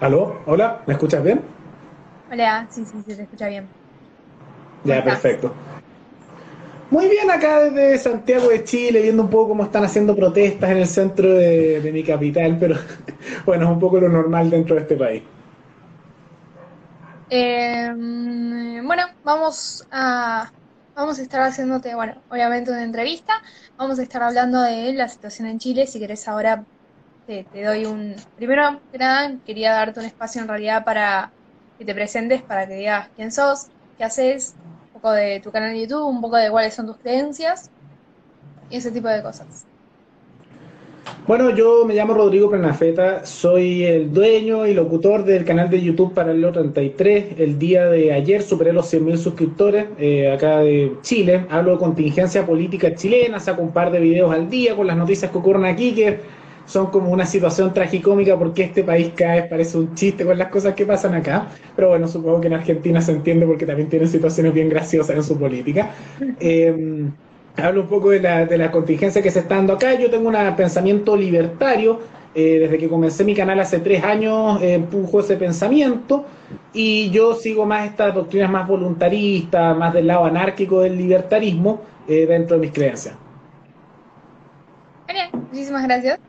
¿Aló? ¿Hola? ¿Me escuchas bien? Hola, sí, sí, sí, te escucha bien. Ya, perfecto. Muy bien acá desde Santiago de Chile, viendo un poco cómo están haciendo protestas en el centro de, mi capital, pero bueno, es un poco lo normal dentro de este país. Em, bueno, vamos a, vamos a estar haciéndote, bueno, obviamente una entrevista. Vamos a estar hablando de la situación en Chile. Si querés ahora te, te doy un... Primero que nada, quería darte un espacio en realidad para que te presentes, para que digas quién sos, qué haces, un poco de tu canal de YouTube, un poco de cuáles son tus creencias y ese tipo de cosas. Bueno, yo me llamo Rodrigo Prenafeta, soy el dueño y locutor del canal de YouTube Paralelo 33. El día de ayer superé los 100.000 suscriptores eh, acá de Chile. Hablo de contingencia política chilena, saco un par de videos al día con las noticias que ocurren aquí, que son como una situación tragicómica porque este país cae, parece un chiste con las cosas que pasan acá. Pero bueno, supongo que en Argentina se entiende porque también tienen situaciones bien graciosas en su política. Eh, hablo un poco de la, de la contingencia que se está dando acá. Yo tengo un pensamiento libertario. Eh, desde que comencé mi canal hace tres años eh, empujo ese pensamiento y yo sigo más estas doctrinas más voluntaristas, más del lado anárquico del libertarismo eh, dentro de mis creencias. Genial, muchísimas gracias.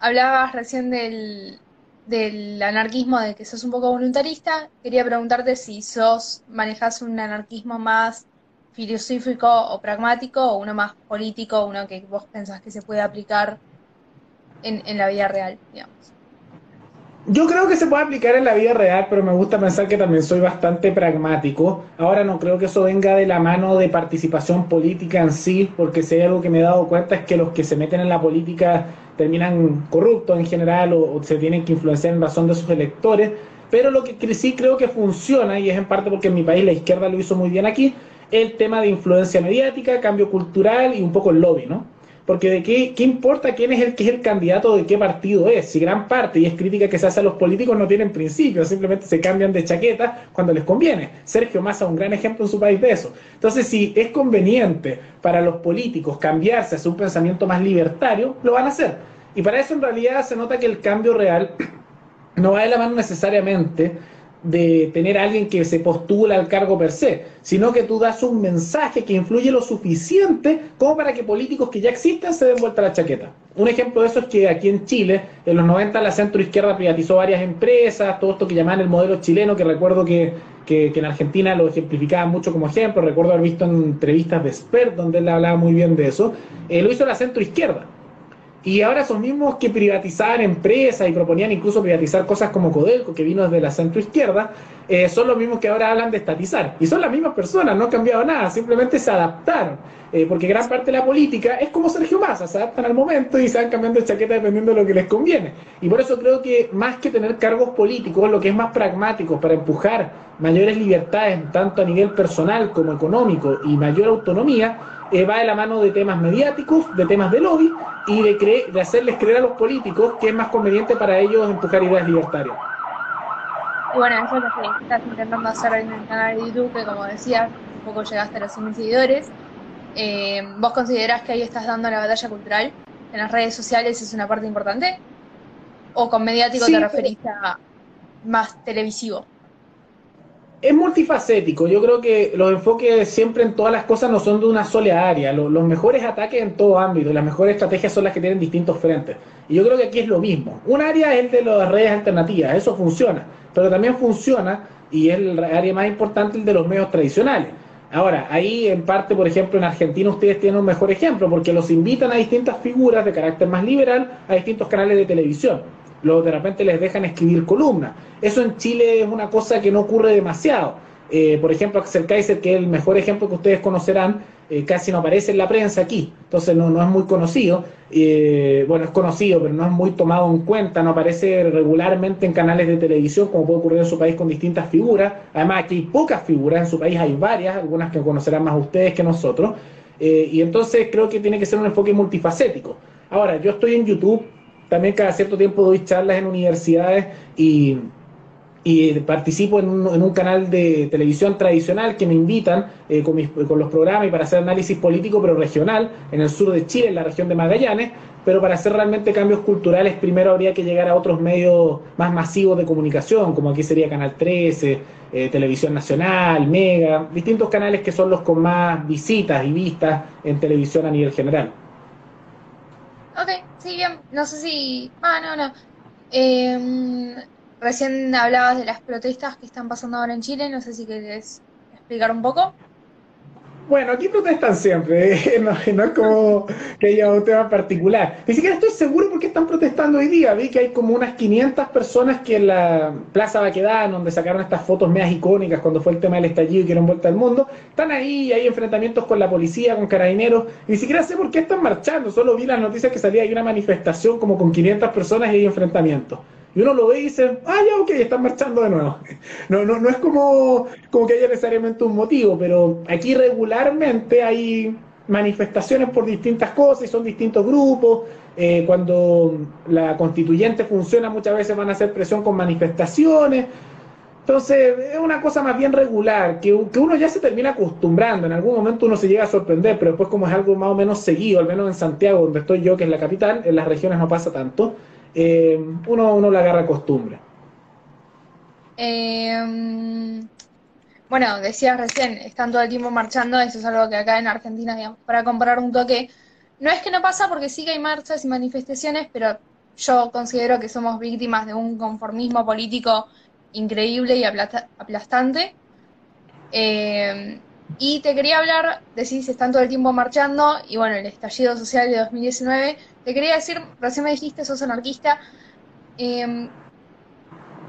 Hablabas recién del, del anarquismo, de que sos un poco voluntarista. Quería preguntarte si sos, manejas un anarquismo más filosófico o pragmático o uno más político, uno que vos pensás que se puede aplicar en, la vida real, digamos? Yo creo que se puede aplicar en la vida real, pero me gusta pensar que también soy bastante pragmático. Ahora no creo que eso venga de la mano de participación política en sí, porque si hay algo que me he dado cuenta es que los que se meten en la política terminan corruptos en general o, o se tienen que influenciar en razón de sus electores. Pero lo que sí creo que funciona, y es en parte porque en mi país la izquierda lo hizo muy bien aquí, el tema de influencia mediática, cambio cultural y un poco el lobby, ¿no? Porque de qué, qué importa quién es el que es el candidato de qué partido es, si gran parte, y es crítica que se hace a los políticos, no tienen principios, simplemente se cambian de chaqueta cuando les conviene. Sergio Massa, un gran ejemplo en su país de eso. Entonces, si es conveniente para los políticos cambiarse hacia un pensamiento más libertario, lo van a hacer. Y para eso en realidad se nota que el cambio real no va de la mano necesariamente de tener alguien que se postula al cargo per se, sino que tú das un mensaje que influye lo suficiente como para que políticos que ya existen se den vuelta la chaqueta. Un ejemplo de eso es que aquí en Chile, en los 90 la centro izquierda privatizó varias empresas, todo esto que llaman el modelo chileno, que recuerdo que, que, en Argentina lo ejemplificaba mucho como ejemplo, recuerdo haber visto en entrevistas de Spert donde él hablaba muy bien de eso, eh, lo hizo la centro izquierda y ahora son mismos que privatizaban empresas y proponían incluso privatizar cosas como Codelco, que vino desde la centro izquierda, eh, son los mismos que ahora hablan de estatizar. Y son las mismas personas, no han cambiado nada, simplemente se adaptaron. Eh, porque gran parte de la política es como Sergio Massa, se adaptan al momento y se van cambiando de chaqueta dependiendo de lo que les conviene. Y por eso creo que más que tener cargos políticos, lo que es más pragmático para empujar mayores libertades, tanto a nivel personal como económico y mayor autonomía, eh, va de la mano de temas mediáticos, de temas de lobby y de, de hacerles creer a los políticos que es más conveniente para ellos empujar ideas libertarias. Y bueno, eso es lo que estás intentando hacer en el canal de YouTube, que como decía, un poco llegaste a los 100.000 seguidores. Eh, ¿Vos considerás que ahí estás dando la batalla cultural? ¿En las redes sociales es una parte importante? ¿O con mediático te referís a más televisivo? Es multifacético. Yo creo que los enfoques siempre en todas las cosas no son de una sola área. Los, mejores ataques en todo ámbito, las mejores estrategias son las que tienen distintos frentes. Y yo creo que aquí es lo mismo. Un área es el de las redes alternativas, eso funciona. Pero también funciona, y es el área más importante, el de los medios tradicionales. Ahora, ahí en parte, por ejemplo, en Argentina ustedes tienen un mejor ejemplo, porque los invitan a distintas figuras de carácter más liberal a distintos canales de televisión luego de repente les dejan escribir columnas. Eso en Chile es una cosa que no ocurre demasiado. Eh, por ejemplo, Axel Kaiser, que es el mejor ejemplo que ustedes conocerán, eh, casi no aparece en la prensa aquí, entonces no, no es muy conocido. Eh, bueno, es conocido, pero no es muy tomado en cuenta, no aparece regularmente en canales de televisión, como puede ocurrir en su país con distintas figuras. Además, aquí hay pocas figuras, en su país hay varias, algunas que conocerán más ustedes que nosotros. y entonces creo que tiene que ser un enfoque multifacético. Ahora, yo estoy en YouTube también cada cierto tiempo doy charlas en universidades y, participo en un, canal de televisión tradicional que me invitan eh, con, los programas y para hacer análisis político, pero regional, en el sur de Chile, en la región de Magallanes, pero para hacer realmente cambios culturales primero habría que llegar a otros medios más masivos de comunicación, como aquí sería Canal 13, eh, Televisión Nacional, Mega, distintos canales que son los con más visitas y vistas en televisión a nivel general. Ok, sí, bien. No sé si... Ah, no, no. Em, recién hablabas de las protestas que están pasando ahora en Chile, no sé si querés explicar un poco. Bueno, aquí protestan siempre, no, es como que haya un tema particular. Ni siquiera estoy seguro por qué están protestando hoy día. Vi que hay como unas 500 personas que en la Plaza Baquedán, donde sacaron estas fotos medias icónicas cuando fue el tema del estallido y que dieron vuelta al mundo, están ahí, hay enfrentamientos con la policía, con carabineros. Ni siquiera sé por qué están marchando, solo vi las noticias que salía ahí una manifestación como con 500 personas y hay enfrentamientos. Y uno lo ve y dice, ah, ya, ok, están marchando de nuevo. No, no, no es como, como que haya necesariamente un motivo, pero aquí regularmente hay manifestaciones por distintas cosas y son distintos grupos. Eh, cuando la constituyente funciona, muchas veces van a hacer presión con manifestaciones. Entonces, es una cosa más bien regular, que, que, uno ya se termina acostumbrando. En algún momento uno se llega a sorprender, pero después, como es algo más o menos seguido, al menos en Santiago, donde estoy yo, que es la capital, en las regiones no pasa tanto eh, uno, uno le agarra costumbre. Eh, bueno, decías recién, están todo el tiempo marchando, eso es algo que acá en Argentina, digamos, para comparar un toque, no es que no pasa porque sí que hay marchas y manifestaciones, pero yo considero que somos víctimas de un conformismo político increíble y aplastante. Eh, y te quería hablar, decís, están todo el tiempo marchando, y bueno, el estallido social de 2019 te quería decir, recién me dijiste, sos anarquista. Em,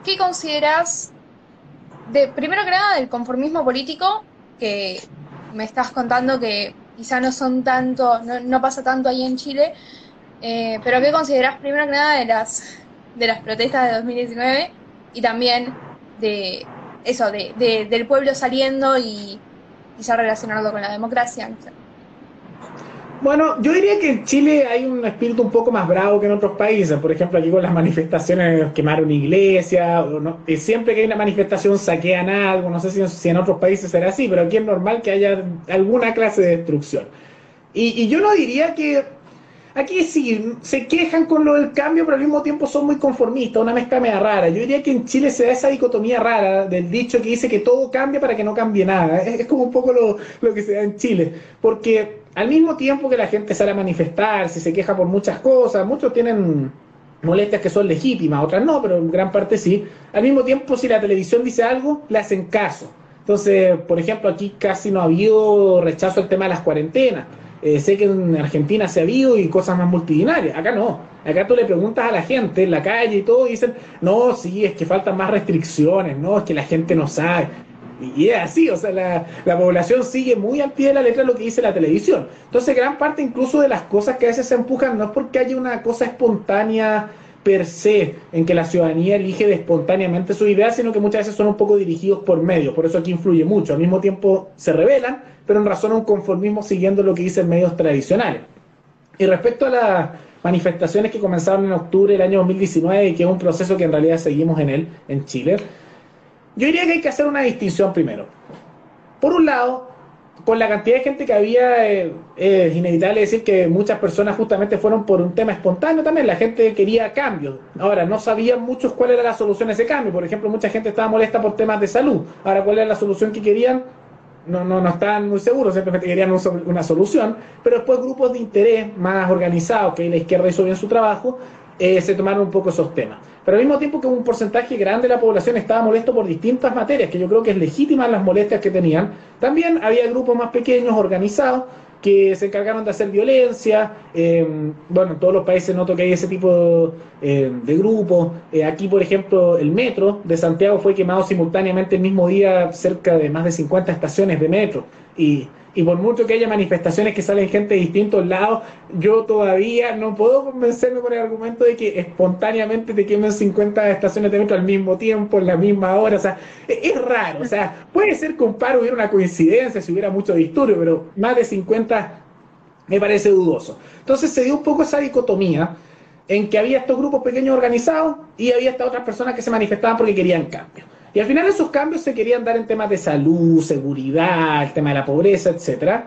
¿Qué consideras, de, primero que nada, del conformismo político, que me estás contando que quizá no son tanto, no, pasa tanto ahí en Chile, eh, pero qué consideras primero que nada de las, de las protestas de 2019 y también de eso, de, del pueblo saliendo y quizá relacionarlo con la democracia? Bueno, yo diría que en Chile hay un espíritu un poco más bravo que en otros países. Por ejemplo, aquí con las manifestaciones quemaron iglesia, o siempre que hay una manifestación saquean algo. No sé si, en otros países será así, pero aquí es normal que haya alguna clase de destrucción. Y, yo no diría que aquí sí, se quejan con lo del cambio, pero al mismo tiempo son muy conformistas, una mezcla media rara. Yo diría que en Chile se da esa dicotomía rara del dicho que dice que todo cambia para que no cambie nada. Es, como un poco lo, lo que se da en Chile. Porque al mismo tiempo que la gente sale a manifestar, si se queja por muchas cosas, muchos tienen molestias que son legítimas, otras no, pero en gran parte sí. Al mismo tiempo, si la televisión dice algo, le hacen caso. Entonces, por ejemplo, aquí casi no ha habido rechazo al tema de las cuarentenas. Eh, sé que en Argentina se ha habido y cosas más multitudinarias. Acá no. Acá tú le preguntas a la gente en la calle y todo y dicen, no, sí, es que faltan más restricciones, no, es que la gente no sabe. Y es así, o sea, la, la, población sigue muy al pie de la letra lo que dice la televisión. Entonces, gran parte incluso de las cosas que a veces se empujan no es porque haya una cosa espontánea per se, en que la ciudadanía elige espontáneamente su idea, sino que muchas veces son un poco dirigidos por medios, por eso aquí influye mucho. Al mismo tiempo se revelan, pero en razón a un conformismo siguiendo lo que dicen medios tradicionales. Y respecto a las manifestaciones que comenzaron en octubre del año 2019, y que es un proceso que en realidad seguimos en él, en Chile, yo diría que hay que hacer una distinción primero. Por un lado, con la cantidad de gente que había, eh, es inevitable decir que muchas personas justamente fueron por un tema espontáneo también. La gente quería cambios. Ahora, no sabían muchos cuál era la solución a ese cambio. Por ejemplo, mucha gente estaba molesta por temas de salud. Ahora, ¿cuál era la solución que querían? No, no, no estaban muy seguros, simplemente querían una solución. Pero después grupos de interés más organizados, que la izquierda hizo bien su trabajo, eh, se tomaron un poco esos temas. Pero al mismo tiempo que un porcentaje grande de la población estaba molesto por distintas materias, que yo creo que es legítima las molestias que tenían, también había grupos más pequeños, organizados, que se encargaron de hacer violencia. Eh, bueno, en todos los países noto que hay ese tipo eh, de grupos. aquí, por ejemplo, el metro de Santiago fue quemado simultáneamente el mismo día, cerca de más de 50 estaciones de metro. Y y por mucho que haya manifestaciones que salen gente de distintos lados, yo todavía no puedo convencerme con el argumento de que espontáneamente te quemen 50 estaciones de metro al mismo tiempo, en la misma hora. O sea, e-, es raro. O sea, puede ser que un paro hubiera una coincidencia, si hubiera mucho disturbio, pero más de 50 me parece dudoso. Entonces se dio un poco esa dicotomía en que había estos grupos pequeños organizados y había estas otras personas que se manifestaban porque querían cambio. Y al final esos cambios se querían dar en temas de salud, seguridad, el tema de la pobreza, etc.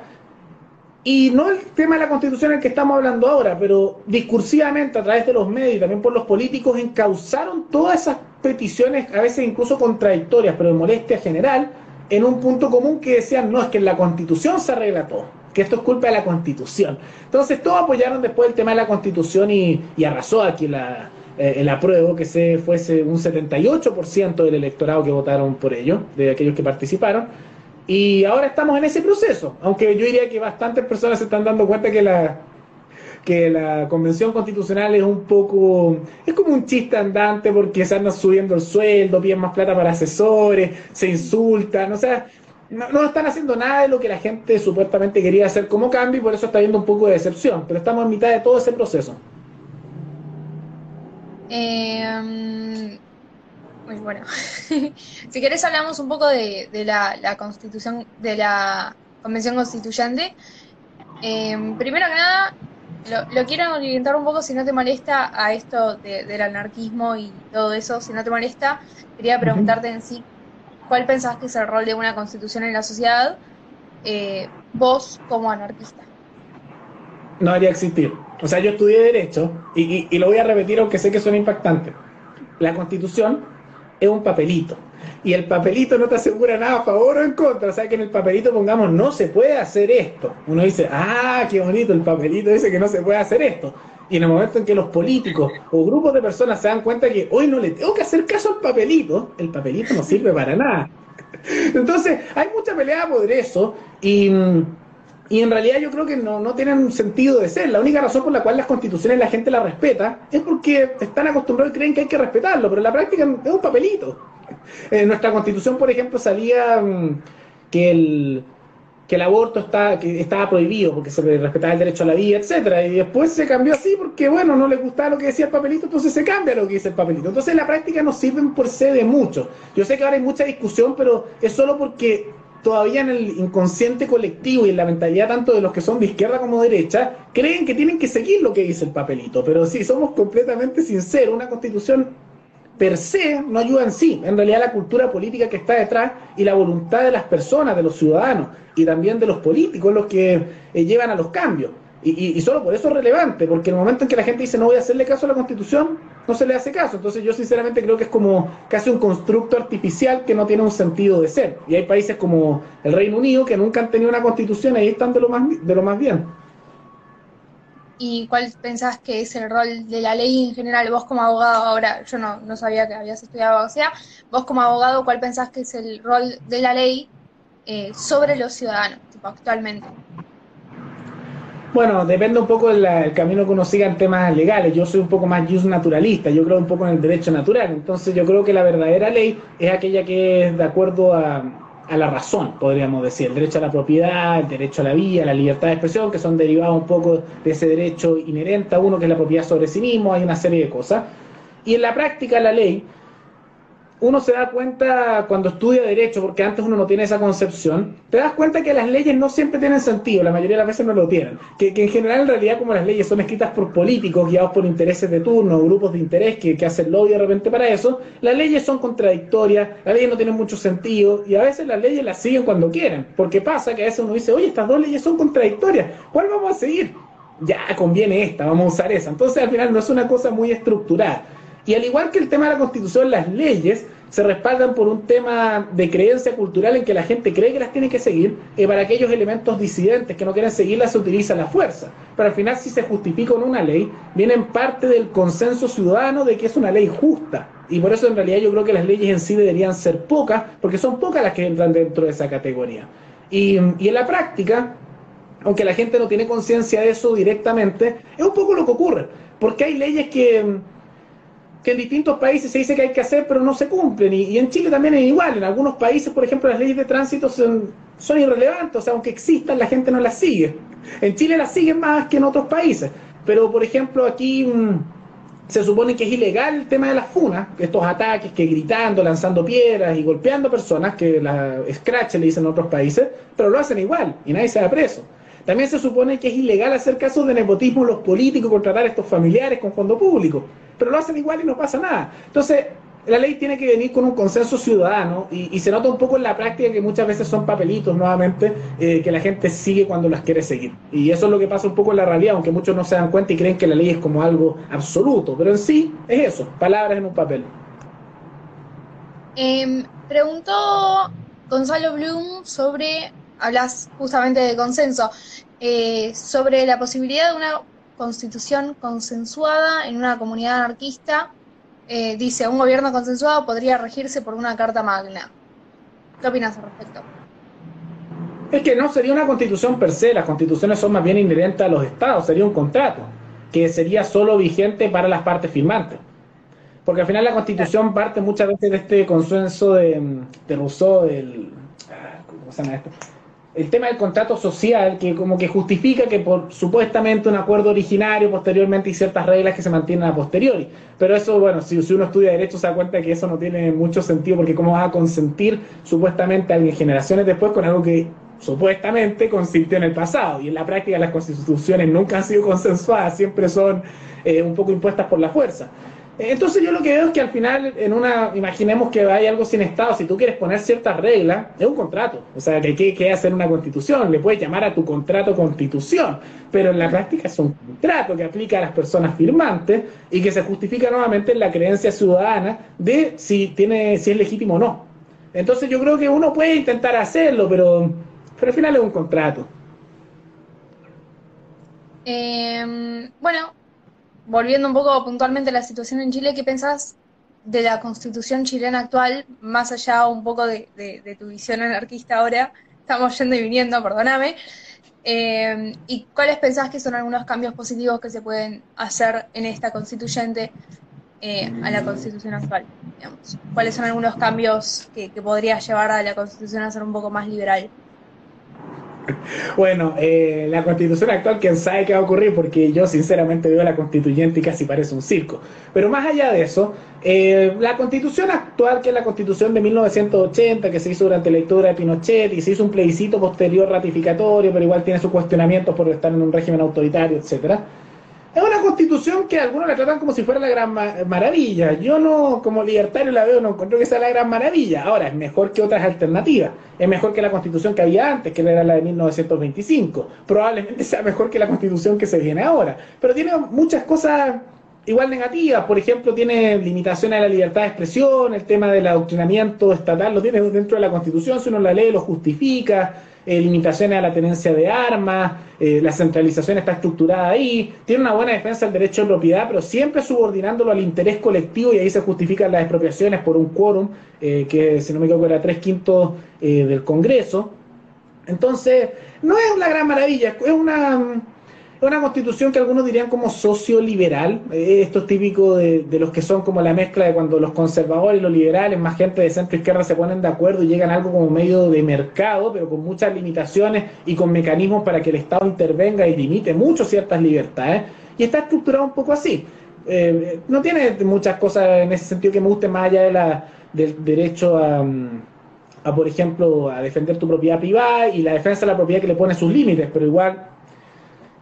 Y no el tema de la constitución el que estamos hablando ahora, pero discursivamente a través de los medios y también por los políticos encauzaron todas esas peticiones, a veces incluso contradictorias, pero de molestia general, en un punto común que decían, no, es que en la constitución se arregla todo, que esto es culpa de la constitución. Entonces todos apoyaron después el tema de la constitución y, arrasó aquí la, eh, el apruebo, que se fuese un 78% del electorado que votaron por ello, de aquellos que participaron y ahora estamos en ese proceso, aunque yo diría que bastantes personas se están dando cuenta que la, que la convención constitucional es un poco, es como un chiste andante porque se andan subiendo el sueldo, piden más plata para asesores, se insultan, o sea, no, no, están haciendo nada de lo que la gente supuestamente quería hacer como cambio y por eso está habiendo un poco de decepción, pero estamos en mitad de todo ese proceso. Eh, bueno. si querés hablamos un poco de, la, constitución, de la convención constituyente. Em, primero que nada, lo, quiero orientar un poco, si no te molesta, a esto del anarquismo y todo eso, si no te molesta, quería preguntarte en sí, ¿cuál pensás que es el rol de una constitución en la sociedad, eh, vos como anarquista? No haría existir. O sea, yo estudié Derecho y, lo voy a repetir aunque sé que suena impactante. La constitución es un papelito. Y el papelito no te asegura nada a favor o en contra. O sea que en el papelito pongamos no se puede hacer esto. Uno dice, ah, qué bonito, el papelito dice que no se puede hacer esto. Y en el momento en que los políticos o grupos de personas se dan cuenta que hoy no le tengo que hacer caso al papelito, el papelito no sirve para nada. Entonces, hay mucha pelea por eso y y en realidad yo creo que no, no tienen sentido de ser. La única razón por la cual las constituciones la gente las respeta es porque están acostumbrados y creen que hay que respetarlo, pero en la práctica es un papelito. En nuestra constitución, por ejemplo, salía mm, que el, que el aborto está, que estaba prohibido porque se respetaba el derecho a la vida, etcétera, y después se cambió así porque bueno, no le gustaba lo que decía el papelito, entonces se cambia lo que dice el papelito. Entonces en la práctica no sirven por ser de mucho. Yo sé que ahora hay mucha discusión, pero es solo porque todavía en el inconsciente colectivo y en la mentalidad tanto de los que son de izquierda como de derecha, creen que tienen que seguir lo que dice el papelito. Pero si somos completamente sinceros, una constitución per se no ayuda en sí. En realidad la cultura política que está detrás y la voluntad de las personas, de los ciudadanos y también de los políticos los que eh, llevan a los cambios. Y, solo por eso es relevante, porque en el momento en que la gente dice no voy a hacerle caso a la constitución, no se le hace caso. Entonces yo sinceramente creo que es como casi un constructo artificial que no tiene un sentido de ser. Y hay países como el Reino Unido que nunca han tenido una constitución y ahí están de lo más, de lo más bien. ¿Y cuál pensás que es el rol de la ley en general? Vos como abogado, ahora yo no, no sabía que habías estudiado abogacía, vos como abogado, ¿cuál pensás que es el rol de la ley eh, sobre los ciudadanos, tipo, actualmente? Bueno, depende un poco del camino que uno siga en temas legales. Yo soy un poco más just naturalista, yo creo un poco en el derecho natural. Entonces yo creo que la verdadera ley es aquella que es de acuerdo a, la razón, podríamos decir. El derecho a la propiedad, el derecho a la vida, la libertad de expresión, que son derivados un poco de ese derecho inherente a uno, que es la propiedad sobre sí mismo, hay una serie de cosas. Y en la práctica la ley uno se da cuenta cuando estudia derecho, porque antes uno no tiene esa concepción, te das cuenta que las leyes no siempre tienen sentido, la mayoría de las veces no lo tienen. Que, en general, en realidad, como las leyes son escritas por políticos, guiados por intereses de turno, grupos de interés que, que hacen lobby de repente para eso, las leyes son contradictorias, las leyes no tienen mucho sentido, y a veces las leyes las siguen cuando quieren, porque pasa que a veces uno dice, oye, estas dos leyes son contradictorias, ¿cuál vamos a seguir? Ya conviene esta, vamos a usar esa. Entonces, al final, no es una cosa muy estructurada. Y al igual que el tema de la constitución, las leyes se respaldan por un tema de creencia cultural en que la gente cree que las tiene que seguir, y para aquellos elementos disidentes que no quieren seguirlas se utiliza la fuerza. Pero al final, si se justifica con una ley, vienen parte del consenso ciudadano de que es una ley justa. Y por eso en realidad yo creo que las leyes en sí deberían ser pocas, porque son pocas las que entran dentro de esa categoría. Y, y en la práctica, aunque la gente no tiene conciencia de eso directamente, es un poco lo que ocurre. Porque hay leyes que que en distintos países se dice que hay que hacer, pero no se cumplen. Y, en Chile también es igual. En algunos países, por ejemplo, las leyes de tránsito son, son irrelevantes, o sea, aunque existan, la gente no las sigue. En Chile las siguen más que en otros países. Pero, por ejemplo, aquí mm, se supone que es ilegal el tema de las funas, estos ataques que gritando, lanzando piedras y golpeando personas, que la scratch le dicen en otros países, pero lo hacen igual y nadie se da preso. También se supone que es ilegal hacer casos de nepotismo los políticos, contratar a estos familiares con fondo público, pero lo hacen igual y no pasa nada. Entonces, la ley tiene que venir con un consenso ciudadano y, se nota un poco en la práctica que muchas veces son papelitos nuevamente eh, que la gente sigue cuando las quiere seguir. Y eso es lo que pasa un poco en la realidad, aunque muchos no se dan cuenta y creen que la ley es como algo absoluto, pero en sí es eso, palabras en un papel. Eh, preguntó Gonzalo Bloom sobre, hablas justamente de consenso, eh, sobre la posibilidad de una constitución consensuada en una comunidad anarquista eh, dice, un gobierno consensuado podría regirse por una carta magna. ¿Qué opinas al respecto? Es que no sería una constitución per se, las constituciones son más bien inherentes a los estados, sería un contrato que sería solo vigente para las partes firmantes. Porque al final la constitución parte muchas veces de este consenso de, de Rousseau, del, ah, ¿cómo se llama esto? El tema del contrato social, que como que justifica que por supuestamente un acuerdo originario, posteriormente y ciertas reglas que se mantienen a posteriori. Pero eso, bueno, si, uno estudia derecho se da cuenta que eso no tiene mucho sentido, porque cómo vas a consentir supuestamente a alguien generaciones después con algo que supuestamente consintió en el pasado. Y en la práctica las constituciones nunca han sido consensuadas, siempre son eh, un poco impuestas por la fuerza. Entonces yo lo que veo es que al final, en una, imaginemos que hay algo sin Estado, si tú quieres poner ciertas reglas, es un contrato. O sea, que hay que hacer una constitución, le puedes llamar a tu contrato constitución, pero en la práctica es un contrato que aplica a las personas firmantes y que se justifica nuevamente en la creencia ciudadana de si, tiene, si es legítimo o no. Entonces yo creo que uno puede intentar hacerlo, pero, pero al final es un contrato. Em, bueno, volviendo un poco puntualmente a la situación en Chile, ¿qué pensás de la constitución chilena actual, más allá un poco de, tu visión anarquista ahora? Estamos yendo y viniendo, perdóname. Eh, ¿Y cuáles pensás que son algunos cambios positivos que se pueden hacer en esta constituyente eh, a la constitución actual? ¿Cuáles son algunos cambios que, que podría llevar a la constitución a ser un poco más liberal? Bueno, eh, la constitución actual, quién sabe qué va a ocurrir, porque yo sinceramente veo a la constituyente y casi parece un circo. Pero más allá de eso, eh, la constitución actual, que es la constitución de 1980, que se hizo durante la lectura de Pinochet y se hizo un plebiscito posterior ratificatorio, pero igual tiene sus cuestionamientos por estar en un régimen autoritario, etcétera es una constitución que algunos la tratan como si fuera la gran maravilla. Yo no, como libertario la veo, no encuentro que sea la gran maravilla. Ahora, es mejor que otras alternativas. Es mejor que la constitución que había antes, que era la de 1925. Probablemente sea mejor que la constitución que se viene ahora. Pero tiene muchas cosas igual negativas. Por ejemplo, tiene limitaciones a la libertad de expresión, el tema del adoctrinamiento estatal lo tiene dentro de la constitución. Si uno la lee, lo justifica eh, limitaciones a la tenencia de armas, eh, la centralización está estructurada ahí, tiene una buena defensa del derecho de propiedad, pero siempre subordinándolo al interés colectivo y ahí se justifican las expropiaciones por un quórum, eh, que si no me equivoco era tres quintos del Congreso. Entonces, no es una gran maravilla, es una una constitución que algunos dirían como socioliberal. Eh, esto es típico de, los que son como la mezcla de cuando los conservadores y los liberales, más gente de centro izquierda se ponen de acuerdo y llegan a algo como medio de mercado, pero con muchas limitaciones y con mecanismos para que el Estado intervenga y limite mucho ciertas libertades. Y está estructurado un poco así. Eh, no tiene muchas cosas en ese sentido que me gusten más allá de la, del derecho a, a, por ejemplo, a defender tu propiedad privada y la defensa de la propiedad que le pone sus límites, pero igual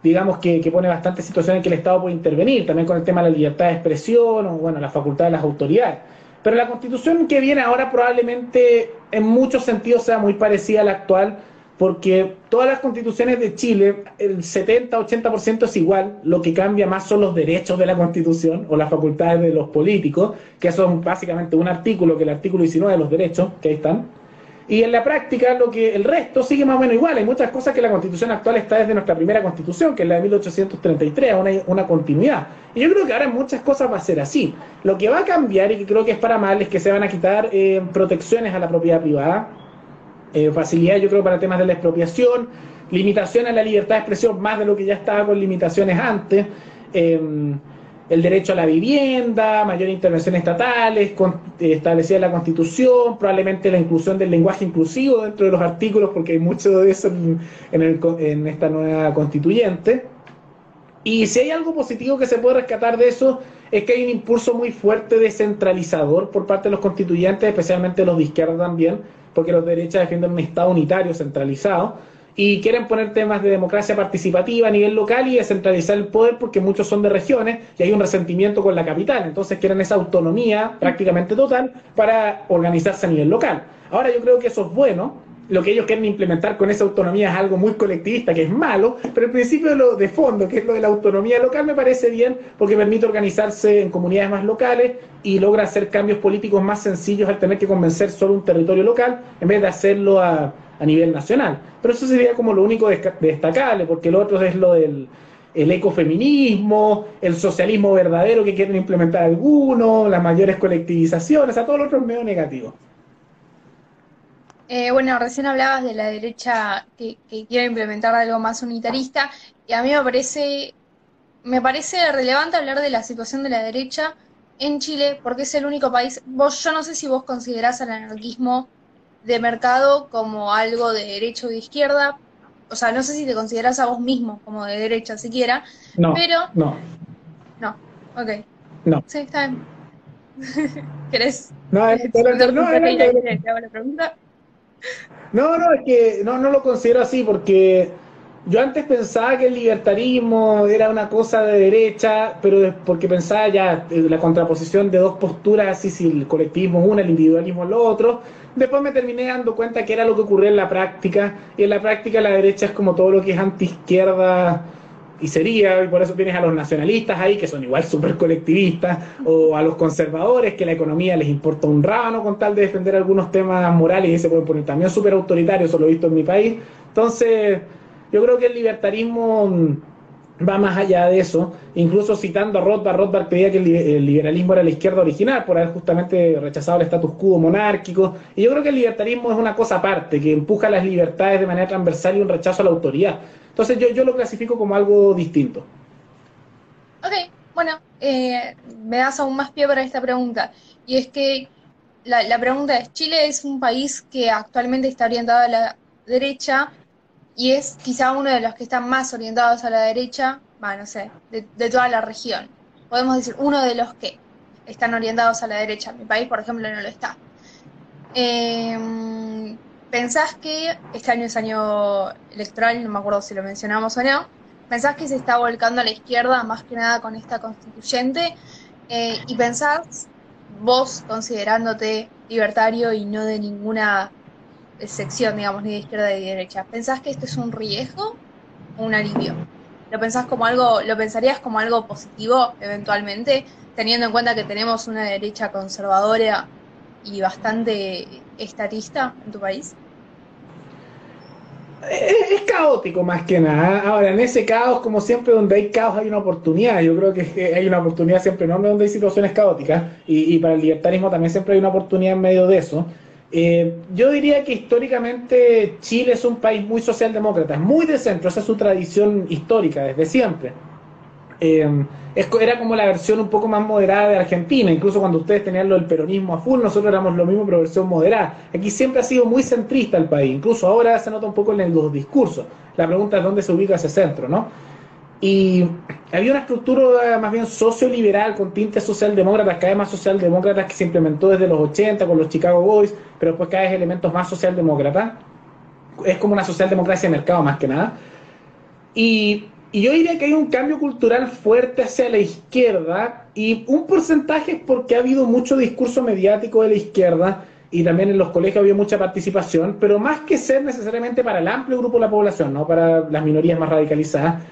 digamos que, pone bastantes situaciones en que el Estado puede intervenir, también con el tema de la libertad de expresión o bueno, la facultad de las autoridades. Pero la constitución que viene ahora probablemente en muchos sentidos sea muy parecida a la actual, porque todas las constituciones de Chile, el 70-80% es igual, lo que cambia más son los derechos de la constitución o las facultades de los políticos, que son básicamente un artículo, que el artículo 19 de los derechos, que ahí están, y en la práctica, lo que el resto sigue más o menos igual. Hay muchas cosas que la constitución actual está desde nuestra primera constitución, que es la de 1833, una, una continuidad. Y yo creo que ahora en muchas cosas va a ser así. Lo que va a cambiar, y que creo que es para mal, es que se van a quitar eh, protecciones a la propiedad privada, eh, facilidad, yo creo, para temas de la expropiación, limitación a la libertad de expresión, más de lo que ya estaba con limitaciones antes. Eh, el derecho a la vivienda, mayor intervención estatales, eh, establecida en la Constitución, probablemente la inclusión del lenguaje inclusivo dentro de los artículos, porque hay mucho de eso en, esta nueva constituyente. Y si hay algo positivo que se puede rescatar de eso, es que hay un impulso muy fuerte descentralizador por parte de los constituyentes, especialmente los de izquierda también, porque los derechas defienden un Estado unitario centralizado y quieren poner temas de democracia participativa a nivel local y descentralizar el poder porque muchos son de regiones y hay un resentimiento con la capital. Entonces quieren esa autonomía prácticamente total para organizarse a nivel local. Ahora yo creo que eso es bueno. Lo que ellos quieren implementar con esa autonomía es algo muy colectivista, que es malo, pero el principio de, lo de fondo, que es lo de la autonomía local, me parece bien porque permite organizarse en comunidades más locales y logra hacer cambios políticos más sencillos al tener que convencer solo un territorio local en vez de hacerlo a, a nivel nacional. Pero eso sería como lo único destacable, porque lo otro es lo del el ecofeminismo, el socialismo verdadero que quieren implementar algunos, las mayores colectivizaciones, a todo lo otro es medio negativo. Eh, bueno, recién hablabas de la derecha que, quiere implementar algo más unitarista y a mí me parece, me parece relevante hablar de la situación de la derecha en Chile porque es el único país, vos, yo no sé si vos considerás al anarquismo de mercado como algo de derecha o de izquierda. O sea, no sé si te consideras a vos mismo como de derecha siquiera, no, pero... No. No, ok. No. Sí, está bien. ¿Querés? No, no, no, no, no, es que no, no lo considero así porque yo antes pensaba que el libertarismo era una cosa de derecha, pero porque pensaba ya la contraposición de dos posturas, así si el colectivismo es una, el individualismo es lo otro, Después me terminé dando cuenta que era lo que ocurría en la práctica, y en la práctica la derecha es como todo lo que es anti-izquierda y sería, y por eso tienes a los nacionalistas ahí, que son igual súper colectivistas, o a los conservadores, que la economía les importa un rano con tal de defender algunos temas morales y se pueden poner también súper autoritarios, eso lo he visto en mi país. Entonces, yo creo que el libertarismo va más allá de eso, incluso citando a Rothbard, Rothbard pedía que el liberalismo era la izquierda original por haber justamente rechazado el status quo monárquico, y yo creo que el libertarismo es una cosa aparte, que empuja las libertades de manera transversal y un rechazo a la autoridad. Entonces yo, yo lo clasifico como algo distinto. Ok, bueno, eh, me das aún más pie para esta pregunta, y es que la, la pregunta es, Chile es un país que actualmente está orientado a la derecha, y es quizá uno de los que están más orientados a la derecha, bueno, no sé, de, toda la región. Podemos decir uno de los que están orientados a la derecha. Mi país, por ejemplo, no lo está. Em, ¿Pensás que este año es año electoral, no me acuerdo si lo mencionamos o no? ¿Pensás que se está volcando a la izquierda más que nada con esta constituyente? Eh, ¿Y pensás, vos considerándote libertario y no de ninguna sección, digamos, ni de izquierda ni de derecha. ¿Pensás que esto es un riesgo o un alivio? ¿Lo pensás como algo, lo pensarías como algo positivo eventualmente, teniendo en cuenta que tenemos una derecha conservadora y bastante estatista en tu país? Es, caótico más que nada. Ahora, en ese caos, como siempre, donde hay caos hay una oportunidad. Yo creo que hay una oportunidad siempre enorme donde hay situaciones caóticas. Y, y para el libertarismo también siempre hay una oportunidad en medio de eso. Eh, yo diría que históricamente Chile es un país muy socialdemócrata, muy de centro, esa es su tradición histórica desde siempre. Eh, era como la versión un poco más moderada de Argentina, incluso cuando ustedes tenían lo del peronismo a full, nosotros éramos lo mismo, pero versión moderada. Aquí siempre ha sido muy centrista el país, incluso ahora se nota un poco en los discursos. La pregunta es dónde se ubica ese centro, ¿no? Y había una estructura más bien socioliberal con tintes socialdemócratas, cada vez más socialdemócratas que se implementó desde los 80 con los Chicago Boys, pero después cada vez elementos más socialdemócratas. Es como una socialdemocracia de mercado más que nada. Y, y yo diría que hay un cambio cultural fuerte hacia la izquierda y un porcentaje es porque ha habido mucho discurso mediático de la izquierda y también en los colegios había mucha participación, pero más que ser necesariamente para el amplio grupo de la población, no para las minorías más radicalizadas,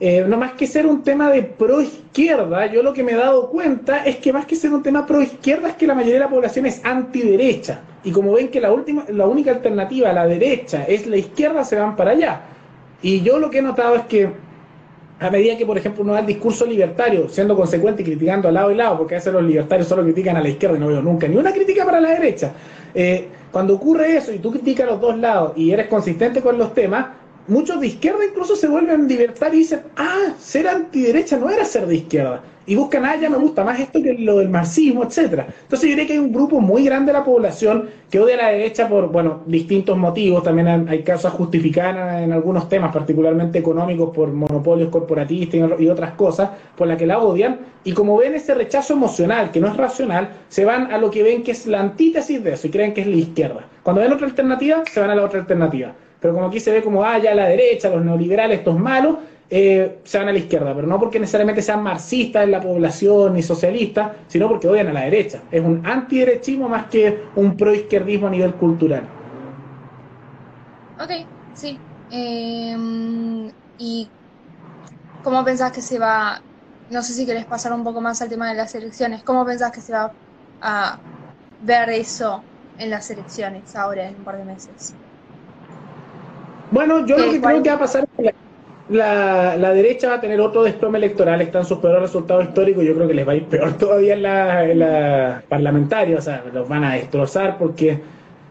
eh, no más que ser un tema de pro izquierda, yo lo que me he dado cuenta es que más que ser un tema pro izquierda es que la mayoría de la población es antiderecha. Y como ven que la, última, la única alternativa a la derecha es la izquierda, se van para allá. Y yo lo que he notado es que a medida que, por ejemplo, uno da el discurso libertario, siendo consecuente y criticando al lado y lado, porque a veces los libertarios solo critican a la izquierda y no veo nunca ni una crítica para la derecha. Eh, cuando ocurre eso y tú criticas a los dos lados y eres consistente con los temas, muchos de izquierda incluso se vuelven libertarios y dicen, ah, ser antiderecha no era ser de izquierda. Y buscan, ah, ya me gusta más esto que lo del marxismo, etcétera. Entonces yo diría que hay un grupo muy grande de la población que odia a la derecha por, bueno, distintos motivos. También hay causas justificadas en algunos temas, particularmente económicos, por monopolios corporatistas y otras cosas, por las que la odian. Y como ven ese rechazo emocional, que no es racional, se van a lo que ven que es la antítesis de eso y creen que es la izquierda. Cuando ven otra alternativa, se van a la otra alternativa. Pero como aquí se ve como, ah, la derecha, los neoliberales, estos malos, eh, se van a la izquierda, pero no porque necesariamente sean marxistas en la población ni socialistas, sino porque odian a la derecha. Es un antiderechismo más que un proizquierdismo a nivel cultural. Ok, sí. Em, ¿Y cómo pensás que se va, no sé si querés pasar un poco más al tema de las elecciones, cómo pensás que se va a ver eso en las elecciones ahora en un par de meses? Bueno, yo lo que creo que va a pasar es que la, la, derecha va a tener otro desplome electoral, están sus peores resultados históricos, yo creo que les va a ir peor todavía en la, en la parlamentaria, o sea, los van a destrozar porque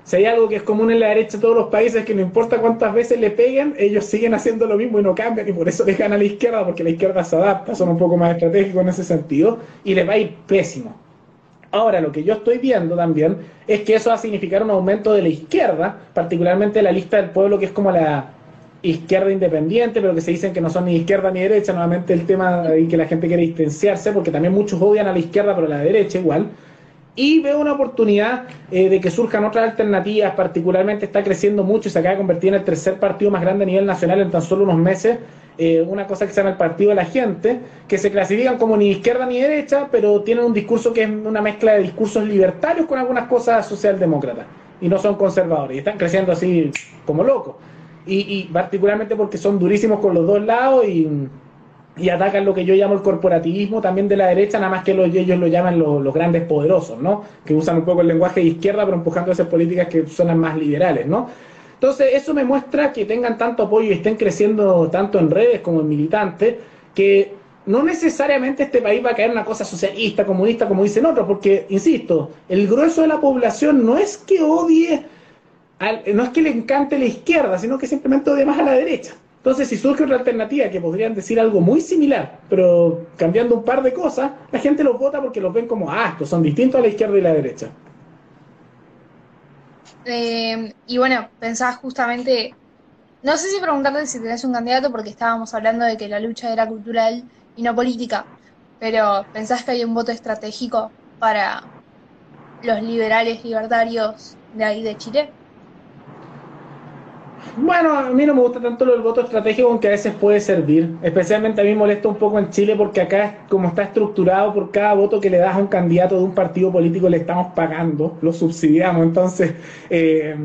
si hay algo que es común en la derecha de todos los países, que no importa cuántas veces le peguen, ellos siguen haciendo lo mismo y no cambian, y por eso les gana a la izquierda, porque la izquierda se adapta, son un poco más estratégicos en ese sentido, y les va a ir pésimo. Ahora, lo que yo estoy viendo también es que eso va a significar un aumento de la izquierda, particularmente la lista del pueblo, que es como la izquierda independiente, pero que se dicen que no son ni izquierda ni derecha, nuevamente el tema y que la gente quiere distanciarse, porque también muchos odian a la izquierda, pero a la derecha igual. Y veo una oportunidad eh, de que surjan otras alternativas, particularmente está creciendo mucho y se acaba de convertir en el tercer partido más grande a nivel nacional en tan solo unos meses, eh, una cosa que se llama el Partido de la Gente, que se clasifican como ni izquierda ni derecha, pero tienen un discurso que es una mezcla de discursos libertarios con algunas cosas socialdemócratas, y no son conservadores, y están creciendo así como locos. Y, y particularmente porque son durísimos con los dos lados y y atacan lo que yo llamo el corporativismo también de la derecha, nada más que ellos lo llaman los, grandes poderosos, ¿no? Que usan un poco el lenguaje de izquierda, pero empujando a hacer políticas que suenan más liberales, ¿no? Entonces, eso me muestra que tengan tanto apoyo y estén creciendo tanto en redes como en militantes, que no necesariamente este país va a caer en una cosa socialista, comunista, como dicen otros, porque, insisto, el grueso de la población no es que odie, no es que le encante la izquierda, sino que simplemente odie más a la derecha. Entonces, si surge otra alternativa que podrían decir algo muy similar, pero cambiando un par de cosas, la gente los vota porque los ven como, ah, estos son distintos a la izquierda y la derecha. Eh, y bueno, pensaba justamente, no sé si preguntarte si tenés un candidato porque estábamos hablando de que la lucha era cultural y no política, pero ¿pensás que hay un voto estratégico para los liberales libertarios de ahí de Chile? Bueno, a mí no me gusta tanto del voto estratégico, aunque a veces puede servir. Especialmente a mí molesta un poco en Chile porque acá, como está estructurado, por cada voto que le das a un candidato de un partido político le estamos pagando, lo subsidiamos. Entonces, eh,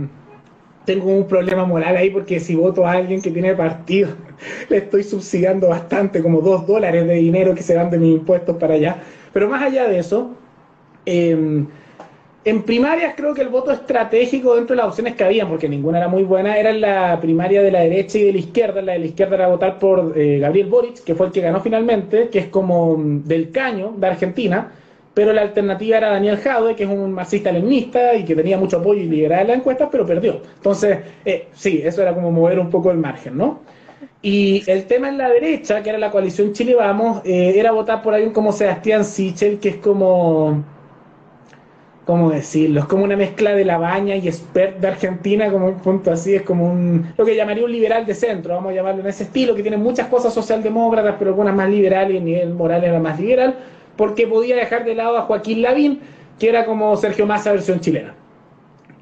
tengo un problema moral ahí porque si voto a alguien que tiene partido, le estoy subsidiando bastante, como dos dólares de dinero que se dan de mis impuestos para allá. Pero más allá de eso, eh, en primarias creo que el voto estratégico dentro de las opciones que había, porque ninguna era muy buena, era la primaria de la derecha y de la izquierda. La de la izquierda era votar por eh, Gabriel Boric, que fue el que ganó finalmente, que es como mm, del caño de Argentina, pero la alternativa era Daniel Jadwe, que es un marxista-leninista y que tenía mucho apoyo y lideraba la encuesta, pero perdió. Entonces, eh, sí, eso era como mover un poco el margen, ¿no? Y el tema en la derecha, que era la coalición Chile Vamos, eh, era votar por alguien como Sebastián Sichel, que es como ¿cómo decirlo? Es como una mezcla de la baña y expert de Argentina, como un punto así, es como un, lo que llamaría un liberal de centro, vamos a llamarlo en ese estilo, que tiene muchas cosas socialdemócratas, pero algunas más liberales y nivel moral era más liberal, porque podía dejar de lado a Joaquín Lavín, que era como Sergio Massa versión chilena.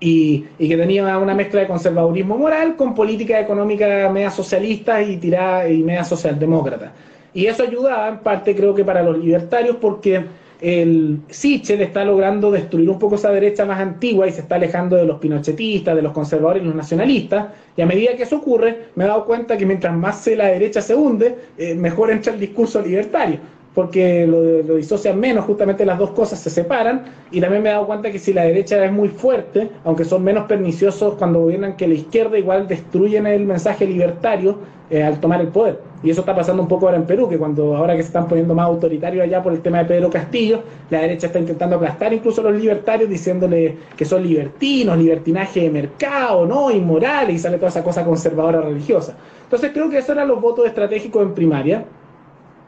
Y, y, que tenía una mezcla de conservadurismo moral con política económica media socialista y tirada y media socialdemócrata. Y eso ayudaba en parte creo que para los libertarios porque el Sichel está logrando destruir un poco esa derecha más antigua y se está alejando de los pinochetistas, de los conservadores y los nacionalistas. Y a medida que eso ocurre, me he dado cuenta que mientras más la derecha se hunde, eh, mejor entra el discurso libertario porque lo, disocian menos, justamente las dos cosas se separan, y también me he dado cuenta que si la derecha es muy fuerte, aunque son menos perniciosos cuando gobiernan que la izquierda, igual destruyen el mensaje libertario eh, al tomar el poder. Y eso está pasando un poco ahora en Perú, que cuando ahora que se están poniendo más autoritarios allá por el tema de Pedro Castillo, la derecha está intentando aplastar incluso a los libertarios diciéndole que son libertinos, libertinaje de mercado, no, inmorales, y sale toda esa cosa conservadora religiosa. Entonces creo que esos eran los votos estratégicos en primaria.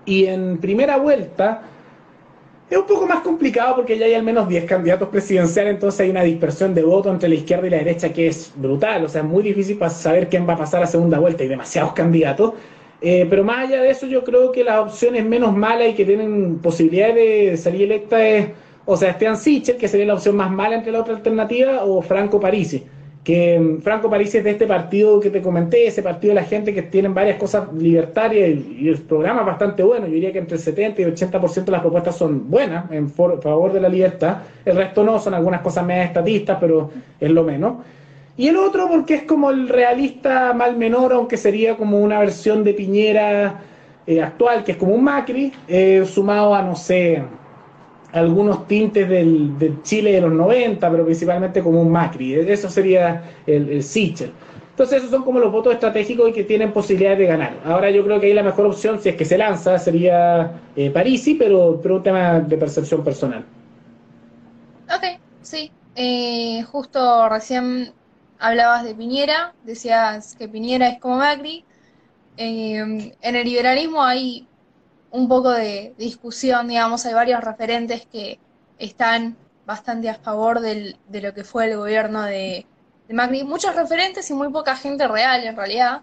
Y en primera vuelta es un poco más complicado porque ya hay al menos 10 candidatos presidenciales, entonces hay una dispersión de votos entre la izquierda y la derecha que es brutal. O sea, es muy difícil para saber quién va a pasar a segunda vuelta. Hay demasiados candidatos. Eh, pero más allá de eso, yo creo que las opciones menos malas y que tienen posibilidad de salir electa es o sea, Esteban Sichel, que sería la opción más mala entre la otra alternativa, o Franco Parisi. Que mm, Franco Parisi es de este partido que te comenté, ese partido de la gente que tienen varias cosas libertarias y, el programa es bastante bueno. Yo diría que entre el 70 y 80% de las propuestas son buenas en favor de la libertad. El resto no, son algunas cosas más estatistas, pero es lo menos. Y el otro porque es como el realista mal menor, aunque sería como una versión de Piñera eh, actual, que es como un Macri, eh, sumado a, no sé, algunos tintes del, Chile de los 90, pero principalmente como un Macri. Eso sería el, el Sichel. Entonces esos son como los votos estratégicos y que tienen posibilidades de ganar. Ahora yo creo que ahí la mejor opción, si es que se lanza, sería eh, Parisi, pero, pero un tema de percepción personal. Ok, sí. Eh, justo recién hablabas de Piñera, decías que Piñera es como Macri. Eh, en el liberalismo hay un poco de discusión, digamos, hay varios referentes que están bastante a favor de lo que fue el gobierno de, Macri, muchos referentes y muy poca gente real en realidad,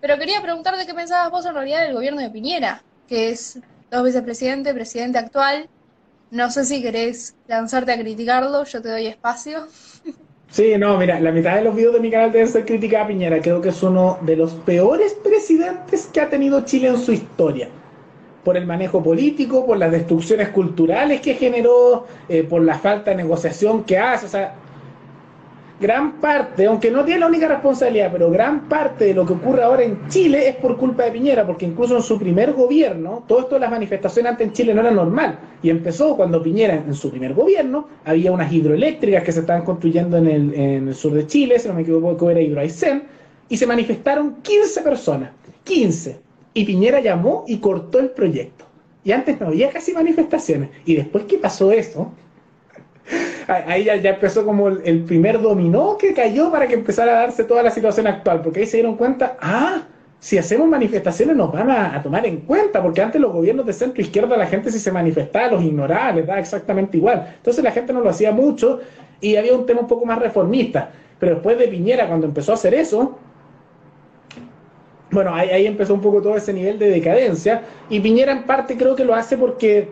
pero quería preguntarte qué pensabas vos en realidad del gobierno de Piñera, que es dos veces presidente, presidente actual, no sé si querés lanzarte a criticarlo, yo te doy espacio. Sí, no, mira, la mitad de los videos de mi canal deben ser crítica a Piñera. Creo que es uno de los peores presidentes que ha tenido Chile en su historia por el manejo político, por las destrucciones culturales que generó, eh, por la falta de negociación que hace. O sea, gran parte, aunque no tiene la única responsabilidad, pero gran parte de lo que ocurre ahora en Chile es por culpa de Piñera, porque incluso en su primer gobierno, todo esto de las manifestaciones antes en Chile no era normal. Y empezó cuando Piñera, en su primer gobierno, había unas hidroeléctricas que se estaban construyendo en el, en el sur de Chile, si no me equivoco, era Hidroaicén, y se manifestaron 15 personas. 15 y Piñera llamó y cortó el proyecto. Y antes no había casi manifestaciones. Y después que pasó eso, ahí ya, empezó como el, primer dominó que cayó para que empezara a darse toda la situación actual. Porque ahí se dieron cuenta, ah, si hacemos manifestaciones nos van a, tomar en cuenta, porque antes los gobiernos de centro izquierda, la gente si se manifestaba los ignoraba, les daba exactamente igual. Entonces la gente no lo hacía mucho y había un tema un poco más reformista. Pero después de Piñera, cuando empezó a hacer eso, bueno, ahí, empezó un poco todo ese nivel de decadencia. Y Piñera en parte creo que lo hace porque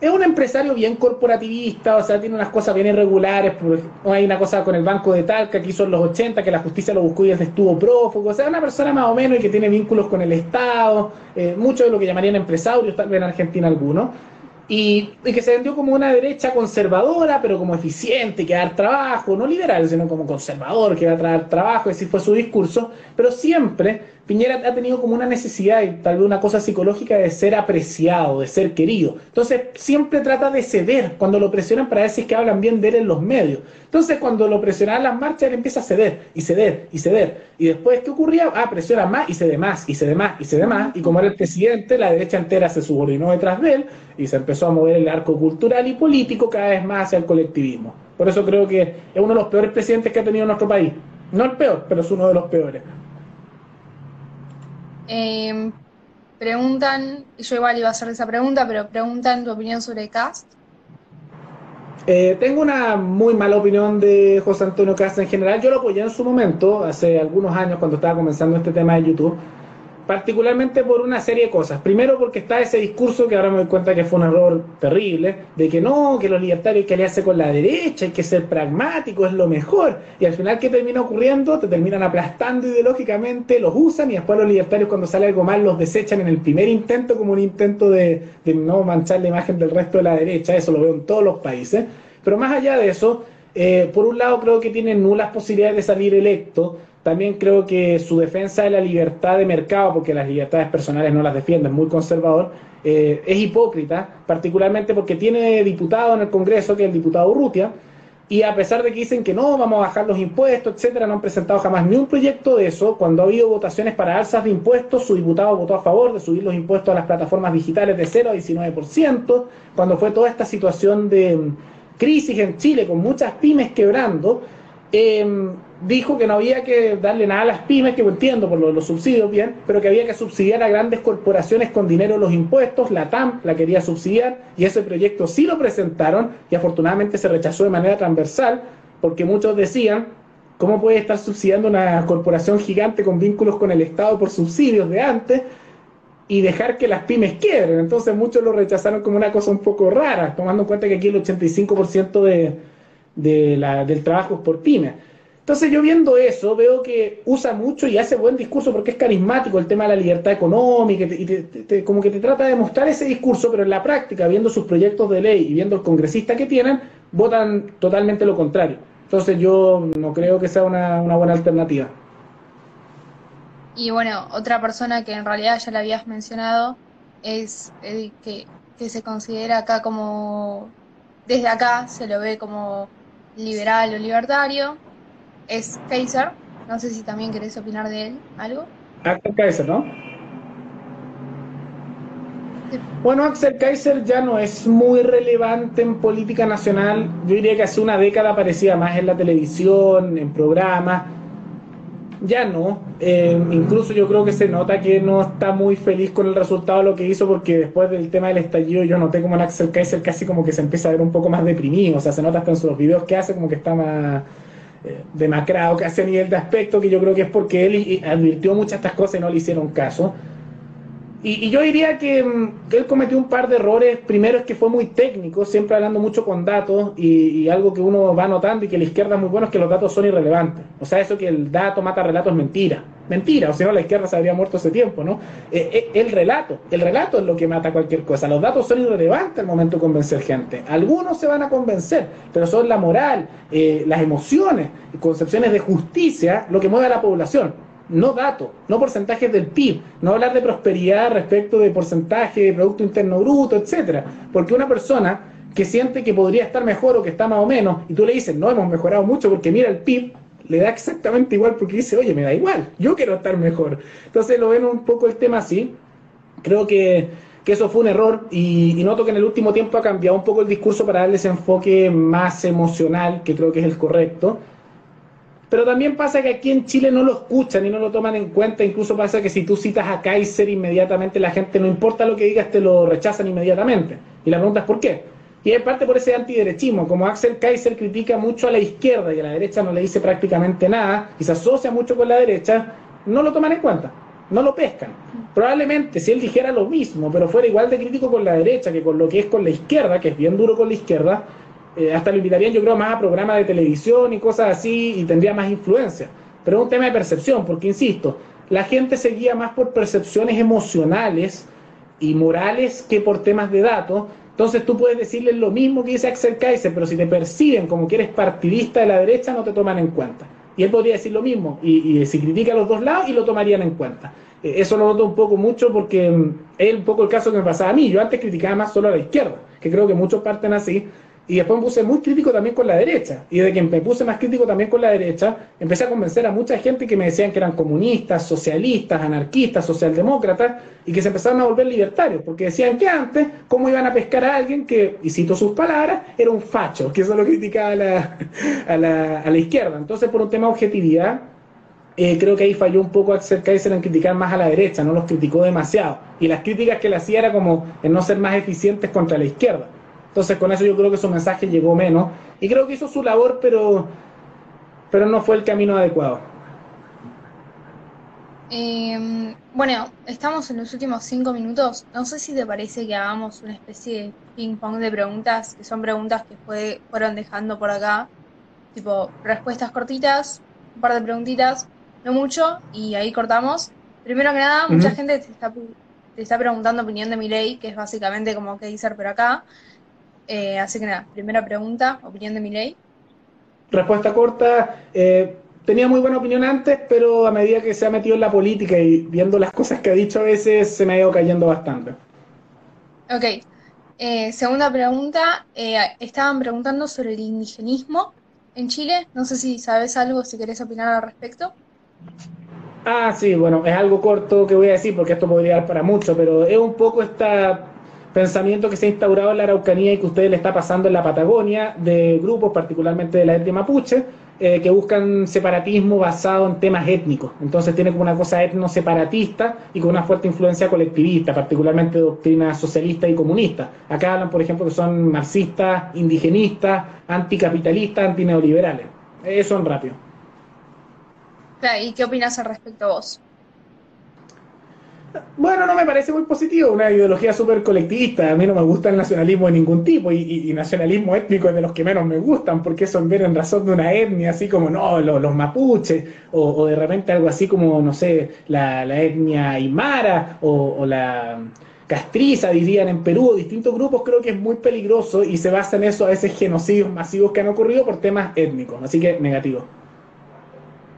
es un empresario bien corporativista, o sea, tiene unas cosas bien irregulares. Hay una cosa con el Banco de Talca que hizo en los 80, que la justicia lo buscó y él estuvo prófugo. O sea, una persona más o menos y que tiene vínculos con el Estado, eh, mucho de lo que llamarían empresarios, tal vez en Argentina algunos y, que se vendió como una derecha conservadora, pero como eficiente, que va a dar trabajo, no liberal, sino como conservador, que va a traer trabajo, ese fue su discurso, pero siempre Piñera ha tenido como una necesidad y tal vez una cosa psicológica de ser apreciado, de ser querido. Entonces siempre trata de ceder cuando lo presionan para decir que hablan bien de él en los medios. Entonces cuando lo presionan en las marchas, él empieza a ceder y ceder y ceder. Y después, ¿qué ocurría? Ah, presiona más y cede más y cede más y cede más. Y como era el presidente, la derecha entera se subordinó detrás de él y se empezó a mover el arco cultural y político cada vez más hacia el colectivismo. Por eso creo que es uno de los peores presidentes que ha tenido nuestro país. No el peor, pero es uno de los peores. Eh, preguntan, yo igual iba a hacer esa pregunta, pero preguntan tu opinión sobre Cast. Eh, tengo una muy mala opinión de José Antonio Cast en general. Yo lo apoyé en su momento, hace algunos años, cuando estaba comenzando este tema de YouTube particularmente por una serie de cosas. Primero porque está ese discurso que ahora me doy cuenta que fue un error terrible, de que no, que los libertarios hay que aliarse con la derecha, hay que ser pragmático, es lo mejor. Y al final, ¿qué termina ocurriendo? Te terminan aplastando ideológicamente, los usan y después los libertarios cuando sale algo mal los desechan en el primer intento como un intento de, no manchar la imagen del resto de la derecha. Eso lo veo en todos los países. Pero más allá de eso, eh, por un lado creo que tienen nulas posibilidades de salir electo también creo que su defensa de la libertad de mercado, porque las libertades personales no las defiende, es muy conservador, eh, es hipócrita, particularmente porque tiene diputado en el Congreso, que es el diputado Urrutia, y a pesar de que dicen que no, vamos a bajar los impuestos, etcétera, no han presentado jamás ni un proyecto de eso. Cuando ha habido votaciones para alzas de impuestos, su diputado votó a favor de subir los impuestos a las plataformas digitales de 0 a 19%. Cuando fue toda esta situación de mm, crisis en Chile, con muchas pymes quebrando, eh, dijo que no había que darle nada a las pymes, que entiendo por los, subsidios bien, pero que había que subsidiar a grandes corporaciones con dinero los impuestos, la TAM la quería subsidiar y ese proyecto sí lo presentaron y afortunadamente se rechazó de manera transversal porque muchos decían, ¿cómo puede estar subsidiando una corporación gigante con vínculos con el Estado por subsidios de antes? y dejar que las pymes quiebren. Entonces muchos lo rechazaron como una cosa un poco rara, tomando en cuenta que aquí el 85% de, de la, del trabajo por pymes. Entonces yo viendo eso, veo que usa mucho y hace buen discurso porque es carismático el tema de la libertad económica y como que te trata de mostrar ese discurso, pero en la práctica, viendo sus proyectos de ley y viendo el congresista que tienen, votan totalmente lo contrario. Entonces yo no creo que sea una, buena alternativa. Y bueno, otra persona que en realidad ya la habías mencionado es que se considera acá como, desde acá se lo ve como liberal o libertario, es Kaiser. No sé si también querés opinar de él algo. Axel Kaiser, ¿no? Bueno, Axel Kaiser ya no es muy relevante en política nacional. Yo diría que hace una década aparecía más en la televisión, en programas. Ya no. Eh, incluso yo creo que se nota que no está muy feliz con el resultado de lo que hizo porque después del tema del estallido yo noté como en Axel Kaiser casi como que se empieza a ver un poco más deprimido. O sea, se nota hasta en sus videos que hace como que está más eh, demacrado casi a nivel de aspecto, que yo creo que es porque él advirtió muchas de estas cosas y no le hicieron caso. Y, yo diría que, mm, que, él cometió un par de errores. Primero es que fue muy técnico, siempre hablando mucho con datos, y, algo que uno va notando y que la izquierda es muy bueno es que los datos son irrelevantes. O sea, eso que el dato mata relatos es mentira. Mentira, o si no la izquierda se habría muerto hace tiempo, ¿no? Eh, eh, el relato, el relato es lo que mata cualquier cosa. Los datos son irrelevantes al momento de convencer gente. Algunos se van a convencer, pero son la moral, eh, las emociones, concepciones de justicia lo que mueve a la población no datos, no porcentajes del PIB, no hablar de prosperidad respecto de porcentaje de Producto Interno Bruto, etcétera. Porque una persona que siente que podría estar mejor o que está más o menos, y tú le dices, no hemos mejorado mucho porque mira el PIB, le da exactamente igual porque dice, oye, me da igual, yo quiero estar mejor. Entonces lo ven un poco el tema así. Creo que, que eso fue un error y, y, noto que en el último tiempo ha cambiado un poco el discurso para darle ese enfoque más emocional, que creo que es el correcto. Pero también pasa que aquí en Chile no lo escuchan y no lo toman en cuenta. Incluso pasa que si tú citas a Kaiser inmediatamente, la gente, no importa lo que digas, te lo rechazan inmediatamente. Y la pregunta es ¿por qué? Y es parte por ese antiderechismo. Como Axel Kaiser critica mucho a la izquierda y a la derecha no le dice prácticamente nada y se asocia mucho con la derecha, no lo toman en cuenta, no lo pescan. Probablemente si él dijera lo mismo, pero fuera igual de crítico con la derecha que con lo que es con la izquierda, que es bien duro con la izquierda, eh, hasta lo invitarían yo creo más a programas de televisión y cosas así y tendría más influencia. Pero es un tema de percepción, porque insisto, la gente se guía más por percepciones emocionales y morales que por temas de datos. Entonces tú puedes decirles lo mismo que dice Axel Kaiser, pero si te perciben como que eres partidista de la derecha, no te toman en cuenta. Y él podría decir lo mismo, y, y si critica a los dos lados, y lo tomarían en cuenta. Eh, eso lo noto un poco mucho porque mm, es un poco el caso que me pasaba a mí. Yo antes criticaba más solo a la izquierda, que creo que muchos parten así, y después me puse muy crítico también con la derecha. Y de que me puse más crítico también con la derecha, empecé a convencer a mucha gente que me decían que eran comunistas, socialistas, anarquistas, socialdemócratas, y que se empezaron a volver libertarios, porque decían que antes, ¿cómo iban a pescar a alguien que, y cito sus palabras, era un facho, que eso lo criticaba a la, a la, a la izquierda. Entonces, por un tema de objetividad, eh, creo que ahí falló un poco Axel Kaiser en criticar más a la derecha, no los criticó demasiado. Y las críticas que le hacía era como en no ser más eficientes contra la izquierda. Entonces con eso yo creo que su mensaje llegó menos. Y creo que hizo su labor, pero, pero no fue el camino adecuado. Em, bueno, estamos en los últimos cinco minutos. No sé si te parece que hagamos una especie de ping-pong de preguntas, que son preguntas que fue, fueron dejando por acá. Tipo, respuestas cortitas, un par de preguntitas, no mucho, y ahí cortamos. Primero que nada, mucha gente te está, te está preguntando opinión de mi ley, que es básicamente como que dice pero acá. Eh, así que nada, primera pregunta, opinión de mi ley. Respuesta corta, eh, tenía muy buena opinión antes, pero a medida que se ha metido en la política y viendo las cosas que ha dicho a veces, se me ha ido cayendo bastante. Ok. Eh, segunda pregunta, estaban preguntando sobre el indigenismo en Chile. No sé si sabes algo, si querés opinar al respecto. Ah, sí, bueno, es algo corto que voy a decir porque esto podría dar para mucho, pero es un poco esta pensamiento que se ha instaurado en la Araucanía y que ustedes le está pasando en la Patagonia, de grupos, particularmente de la etnia mapuche, eh, que buscan separatismo basado en temas étnicos. Entonces tiene como una cosa etno-separatista y con una fuerte influencia colectivista, particularmente doctrina socialista y comunista. Acá hablan, por ejemplo, que son marxistas, indigenistas, anticapitalistas, antineoliberales. Eso en rápido. ¿Y qué opinas al respecto vos? Bueno, no me parece muy positivo, una ideología súper colectivista. A mí no me gusta el nacionalismo de ningún tipo y, nacionalismo étnico es de los que menos me gustan porque son ver en razón de una etnia, así como no, los, mapuches o, de repente algo así como, no sé, la, etnia aymara o, la castriza, dirían en Perú, o distintos grupos, creo que es muy peligroso y se basa en eso a esos genocidios masivos que han ocurrido por temas étnicos. Así que negativo.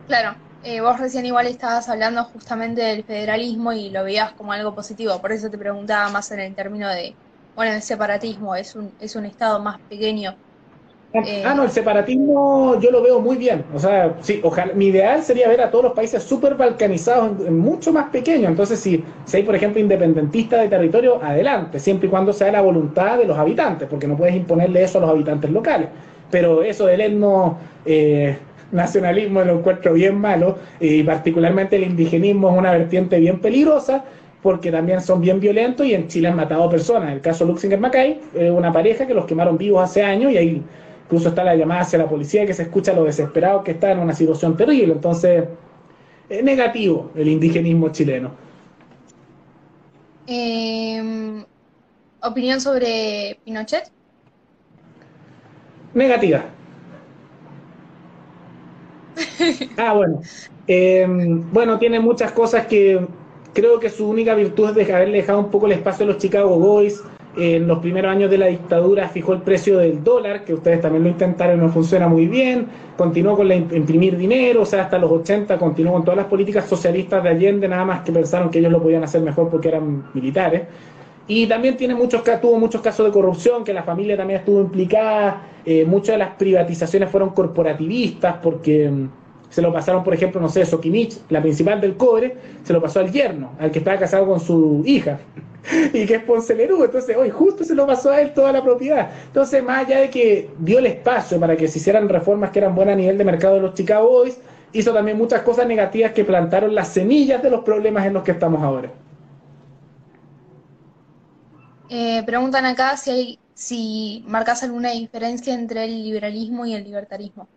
Claro, eh, vos recién igual estabas hablando justamente del federalismo y lo veías como algo positivo, por eso te preguntaba más en el término de, bueno, el separatismo, es un, es un estado más pequeño. Ah, eh, ah, no, el separatismo yo lo veo muy bien. O sea, sí, ojalá, mi ideal sería ver a todos los países súper balcanizados, mucho más pequeños. Entonces, si, si hay, por ejemplo, independentistas de territorio, adelante, siempre y cuando sea la voluntad de los habitantes, porque no puedes imponerle eso a los habitantes locales. Pero eso del etno, eh, nacionalismo lo encuentro bien malo y particularmente el indigenismo es una vertiente bien peligrosa porque también son bien violentos y en Chile han matado personas. El caso Luxinger Macay, una pareja que los quemaron vivos hace años y ahí incluso está la llamada hacia la policía que se escucha lo desesperado que está en una situación terrible. Entonces, es negativo el indigenismo chileno. Em, ¿Opinión sobre Pinochet? Negativa. Ah, bueno. Eh, bueno, tiene muchas cosas que creo que su única virtud es haberle dejado un poco el espacio a los Chicago Boys. En los primeros años de la dictadura fijó el precio del dólar, que ustedes también lo intentaron no funciona muy bien. Continuó con imprimir dinero, o sea, hasta los 80 continuó con todas las políticas socialistas de Allende, nada más que pensaron que ellos lo podían hacer mejor porque eran militares. Y también tiene muchos, tuvo muchos casos de corrupción, que la familia también estuvo implicada. Eh, muchas de las privatizaciones fueron corporativistas porque mm, se lo pasaron, por ejemplo, no sé, Sokimich, la principal del cobre, se lo pasó al yerno, al que estaba casado con su hija, y que es Ponce Lerú. Entonces, hoy justo se lo pasó a él toda la propiedad. Entonces, más allá de que dio el espacio para que se hicieran reformas que eran buenas a nivel de mercado de los Chicago Boys, hizo también muchas cosas negativas que plantaron las semillas de los problemas en los que estamos ahora. Eh, preguntan acá si, hay, si marcas alguna diferencia entre el liberalismo y el libertarismo.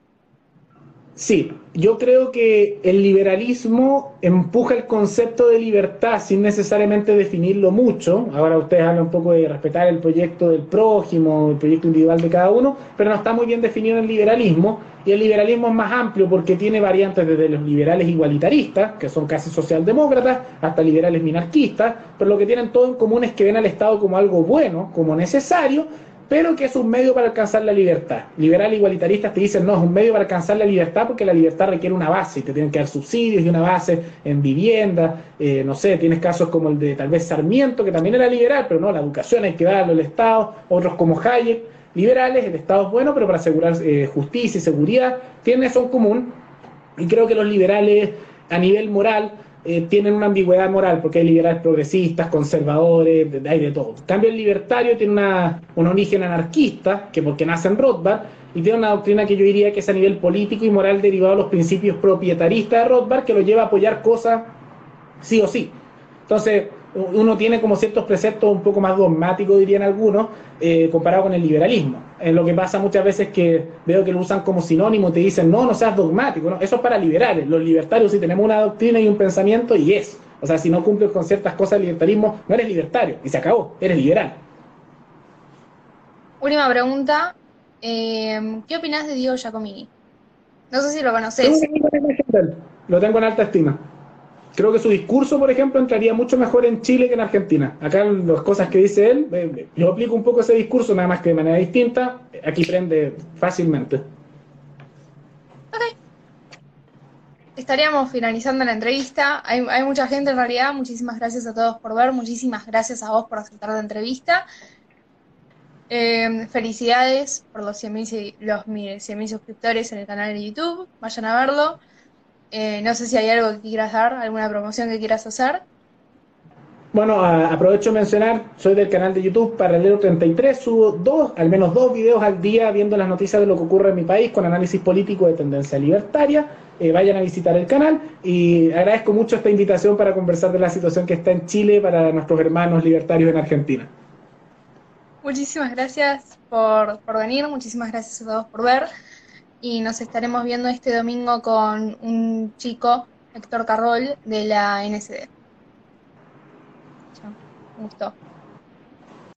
Sí, yo creo que el liberalismo empuja el concepto de libertad sin necesariamente definirlo mucho. Ahora ustedes hablan un poco de respetar el proyecto del prójimo, el proyecto individual de cada uno, pero no está muy bien definido el liberalismo. Y el liberalismo es más amplio porque tiene variantes desde los liberales igualitaristas, que son casi socialdemócratas, hasta liberales minarquistas, pero lo que tienen todo en común es que ven al Estado como algo bueno, como necesario, pero que es un medio para alcanzar la libertad. Liberal igualitaristas te dicen, no, es un medio para alcanzar la libertad porque la libertad requiere una base, y te tienen que dar subsidios y una base en vivienda, eh, no sé, tienes casos como el de tal vez Sarmiento, que también era liberal, pero no, la educación hay que darlo al Estado, otros como Hayek, liberales, el Estado es bueno, pero para asegurar eh, justicia y seguridad, tienen eso en común, y creo que los liberales a nivel moral eh, tienen una ambigüedad moral, porque hay liberales progresistas, conservadores, hay de todo. En cambio, el libertario tiene una, un origen anarquista, que porque nace en Rothbard, y tiene una doctrina que yo diría que es a nivel político y moral derivado de los principios propietaristas de Rothbard, que lo lleva a apoyar cosas sí o sí. Entonces, uno tiene como ciertos preceptos un poco más dogmáticos, dirían algunos, eh, comparado con el liberalismo. En lo que pasa muchas veces que veo que lo usan como sinónimo, te dicen, no, no seas dogmático, no, eso es para liberales. Los libertarios sí tenemos una doctrina y un pensamiento y es. O sea, si no cumples con ciertas cosas del libertarismo, no eres libertario y se acabó, eres liberal. Última pregunta, eh, ¿qué opinas de Diego Giacomini? No sé si lo conoces. Lo tengo en alta estima. Creo que su discurso, por ejemplo, entraría mucho mejor en Chile que en Argentina. Acá las cosas que dice él, eh, eh, yo aplico un poco ese discurso, nada más que de manera distinta. Aquí prende fácilmente. Ok. Estaríamos finalizando la entrevista. Hay, mucha gente en realidad. Muchísimas gracias a todos por ver. Muchísimas gracias a vos por aceptar la entrevista. Eh, felicidades por los 100.000 los suscriptores en el canal de YouTube. Vayan a verlo. Eh, no sé si hay algo que quieras dar, alguna promoción que quieras hacer. Bueno, aprovecho de mencionar, soy del canal de YouTube Paralelo 33, subo dos, al menos dos videos al día viendo las noticias de lo que ocurre en mi país con análisis político de tendencia libertaria. Eh, vayan a visitar el canal y agradezco mucho esta invitación para conversar de la situación que está en Chile para nuestros hermanos libertarios en Argentina. Muchísimas gracias por, por venir, muchísimas gracias a todos por ver y nos estaremos viendo este domingo con un chico, Héctor Carroll, de la NSD. Un gusto.